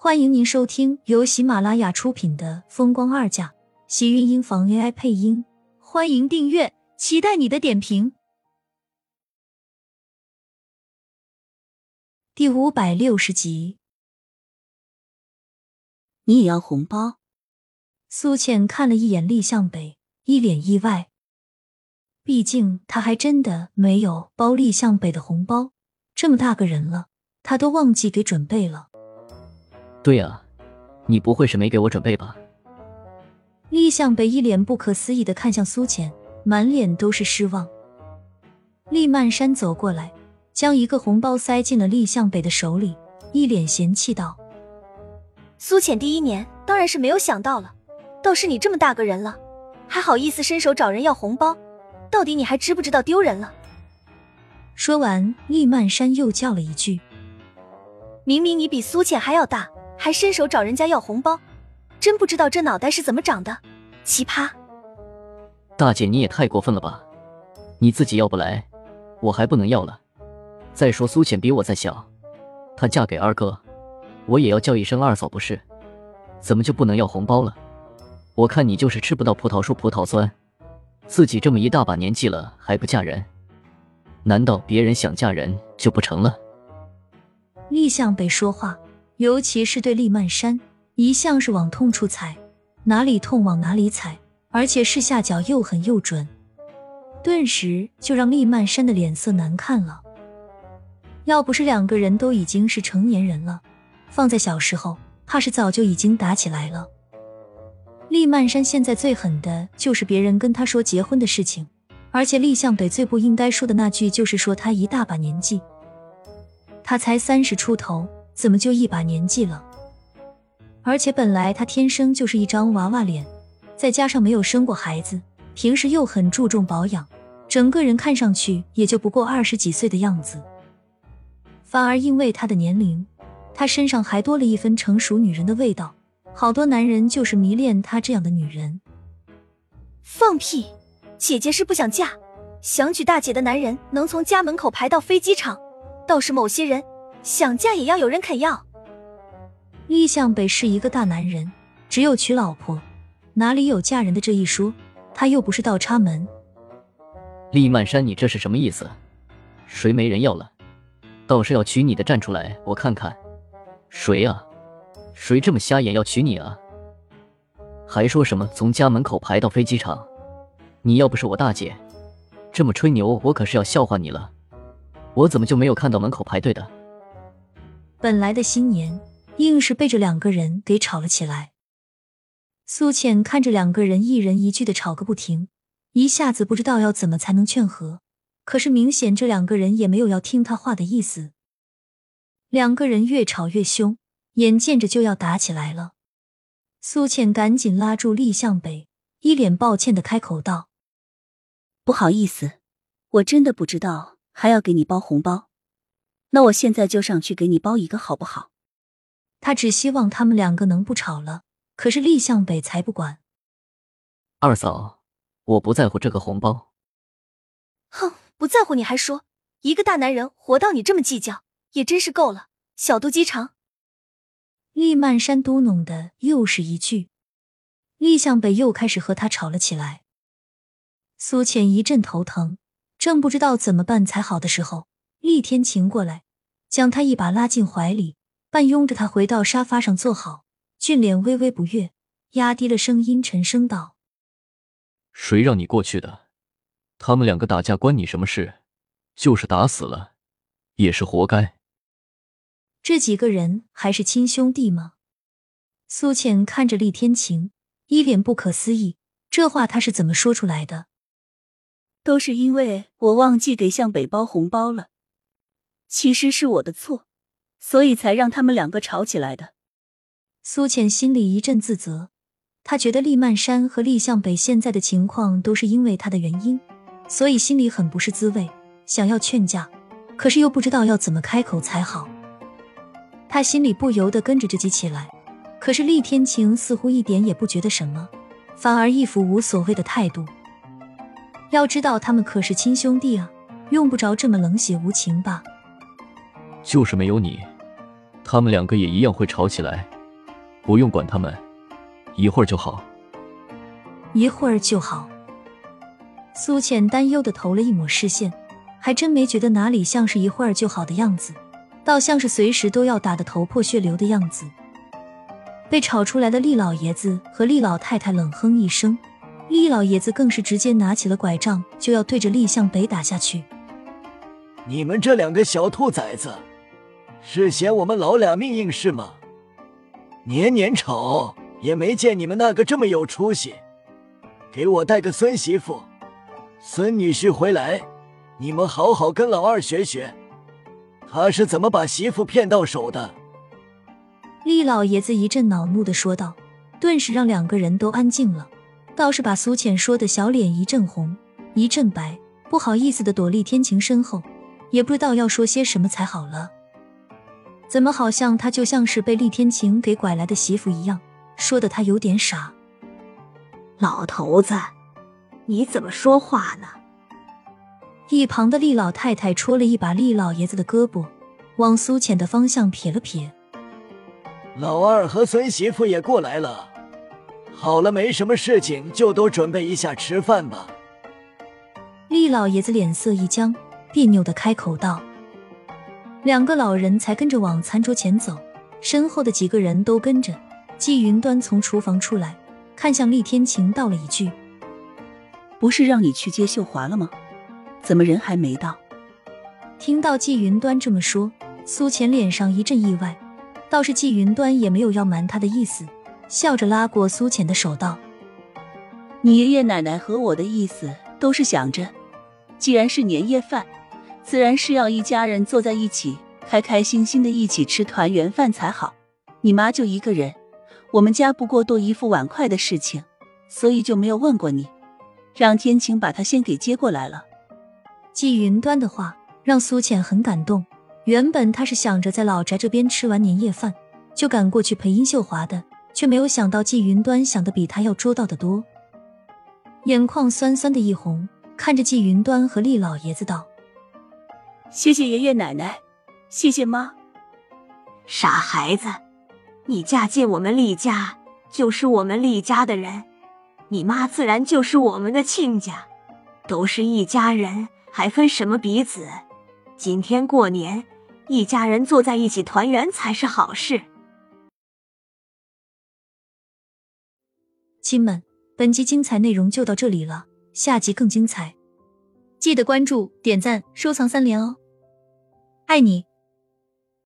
欢迎您收听由喜马拉雅出品的《风光二嫁》，喜运音房 AI 配音。欢迎订阅，期待你的点评。第五百六十集，你也要红包？苏倩看了一眼厉向北，一脸意外。毕竟他还真的没有包厉向北的红包，这么大个人了，他都忘记给准备了。对啊，你不会是没给我准备吧？厉向北一脸不可思议的看向苏浅，满脸都是失望。厉曼山走过来，将一个红包塞进了厉向北的手里，一脸嫌弃道：“苏浅第一年当然是没有想到了，倒是你这么大个人了，还好意思伸手找人要红包，到底你还知不知道丢人了？”说完，厉曼山又叫了一句：“明明你比苏浅还要大。”还伸手找人家要红包，真不知道这脑袋是怎么长的，奇葩！大姐你也太过分了吧！你自己要不来，我还不能要了。再说苏浅比我再小，她嫁给二哥，我也要叫一声二嫂不是？怎么就不能要红包了？我看你就是吃不到葡萄说葡萄酸，自己这么一大把年纪了还不嫁人，难道别人想嫁人就不成了？厉向北说话。尤其是对厉曼山，一向是往痛处踩，哪里痛往哪里踩，而且是下脚又狠又准，顿时就让厉曼山的脸色难看了。要不是两个人都已经是成年人了，放在小时候，怕是早就已经打起来了。厉曼山现在最狠的就是别人跟他说结婚的事情，而且厉向北最不应该说的那句就是说他一大把年纪，他才三十出头。怎么就一把年纪了？而且本来他天生就是一张娃娃脸，再加上没有生过孩子，平时又很注重保养，整个人看上去也就不过二十几岁的样子。反而因为他的年龄，他身上还多了一分成熟女人的味道。好多男人就是迷恋他这样的女人。放屁！姐姐是不想嫁，想娶大姐的男人能从家门口排到飞机场，倒是某些人。想嫁也要有人肯要。厉向北是一个大男人，只有娶老婆，哪里有嫁人的这一说？他又不是倒插门。厉曼山，你这是什么意思？谁没人要了？倒是要娶你的站出来，我看看。谁啊？谁这么瞎眼要娶你啊？还说什么从家门口排到飞机场？你要不是我大姐这么吹牛，我可是要笑话你了。我怎么就没有看到门口排队的？本来的新年，硬是被这两个人给吵了起来。苏浅看着两个人一人一句的吵个不停，一下子不知道要怎么才能劝和。可是明显这两个人也没有要听他话的意思。两个人越吵越凶，眼见着就要打起来了。苏浅赶紧拉住厉向北，一脸抱歉的开口道：“不好意思，我真的不知道还要给你包红包。”那我现在就上去给你包一个好不好？他只希望他们两个能不吵了，可是厉向北才不管。二嫂，我不在乎这个红包。哼，不在乎你还说，一个大男人活到你这么计较，也真是够了，小肚鸡肠。厉曼山嘟哝的又是一句，厉向北又开始和他吵了起来。苏浅一阵头疼，正不知道怎么办才好的时候。厉天晴过来，将他一把拉进怀里，半拥着他回到沙发上坐好，俊脸微微不悦，压低了声音沉声道：“谁让你过去的？他们两个打架关你什么事？就是打死了，也是活该。这几个人还是亲兄弟吗？”苏浅看着厉天晴，一脸不可思议，这话他是怎么说出来的？都是因为我忘记给向北包红包了。其实是我的错，所以才让他们两个吵起来的。苏浅心里一阵自责，他觉得厉曼山和厉向北现在的情况都是因为他的原因，所以心里很不是滋味，想要劝架，可是又不知道要怎么开口才好。他心里不由得跟着着急起来，可是厉天晴似乎一点也不觉得什么，反而一副无所谓的态度。要知道他们可是亲兄弟啊，用不着这么冷血无情吧。就是没有你，他们两个也一样会吵起来，不用管他们，一会儿就好。一会儿就好。苏浅担忧的投了一抹视线，还真没觉得哪里像是一会儿就好的样子，倒像是随时都要打得头破血流的样子。被吵出来的厉老爷子和厉老太太冷哼一声，厉老爷子更是直接拿起了拐杖，就要对着厉向北打下去。你们这两个小兔崽子，是嫌我们老俩命硬是吗？年年吵，也没见你们那个这么有出息。给我带个孙媳妇、孙女婿回来，你们好好跟老二学学，他是怎么把媳妇骗到手的。厉老爷子一阵恼怒的说道，顿时让两个人都安静了，倒是把苏浅说的小脸一阵红一阵白，不好意思的躲厉天晴身后，也不知道要说些什么才好了。怎么好像他就像是被厉天晴给拐来的媳妇一样，说的他有点傻。老头子，你怎么说话呢？一旁的厉老太太戳了一把厉老爷子的胳膊，往苏浅的方向撇了撇。老二和孙媳妇也过来了，好了，没什么事情，就都准备一下吃饭吧。厉老爷子脸色一僵，别扭的开口道。两个老人才跟着往餐桌前走，身后的几个人都跟着。季云端从厨房出来，看向厉天晴，道了一句：“不是让你去接秀华了吗？怎么人还没到？”听到季云端这么说，苏浅脸上一阵意外。倒是季云端也没有要瞒他的意思，笑着拉过苏浅的手道：“你爷爷奶奶和我的意思都是想着，既然是年夜饭，自然是要一家人坐在一起，开开心心的一起吃团圆饭才好。你妈就一个人，我们家不过多一副碗筷的事情，所以就没有问过你，让天晴把她先给接过来了。”季云端的话让苏浅很感动。原本他是想着在老宅这边吃完年夜饭就赶过去陪殷秀华的，却没有想到季云端想的比他要周到的多，眼眶酸酸的一红，看着季云端和厉老爷子道：“谢谢爷爷奶奶，谢谢妈。傻孩子，你嫁进我们厉家就是我们厉家的人，你妈自然就是我们的亲家，都是一家人，还分什么彼此？今天过年。”一家人坐在一起团圆才是好事。亲们，本集精彩内容就到这里了，下集更精彩，记得关注、点赞、收藏三连哦！爱你。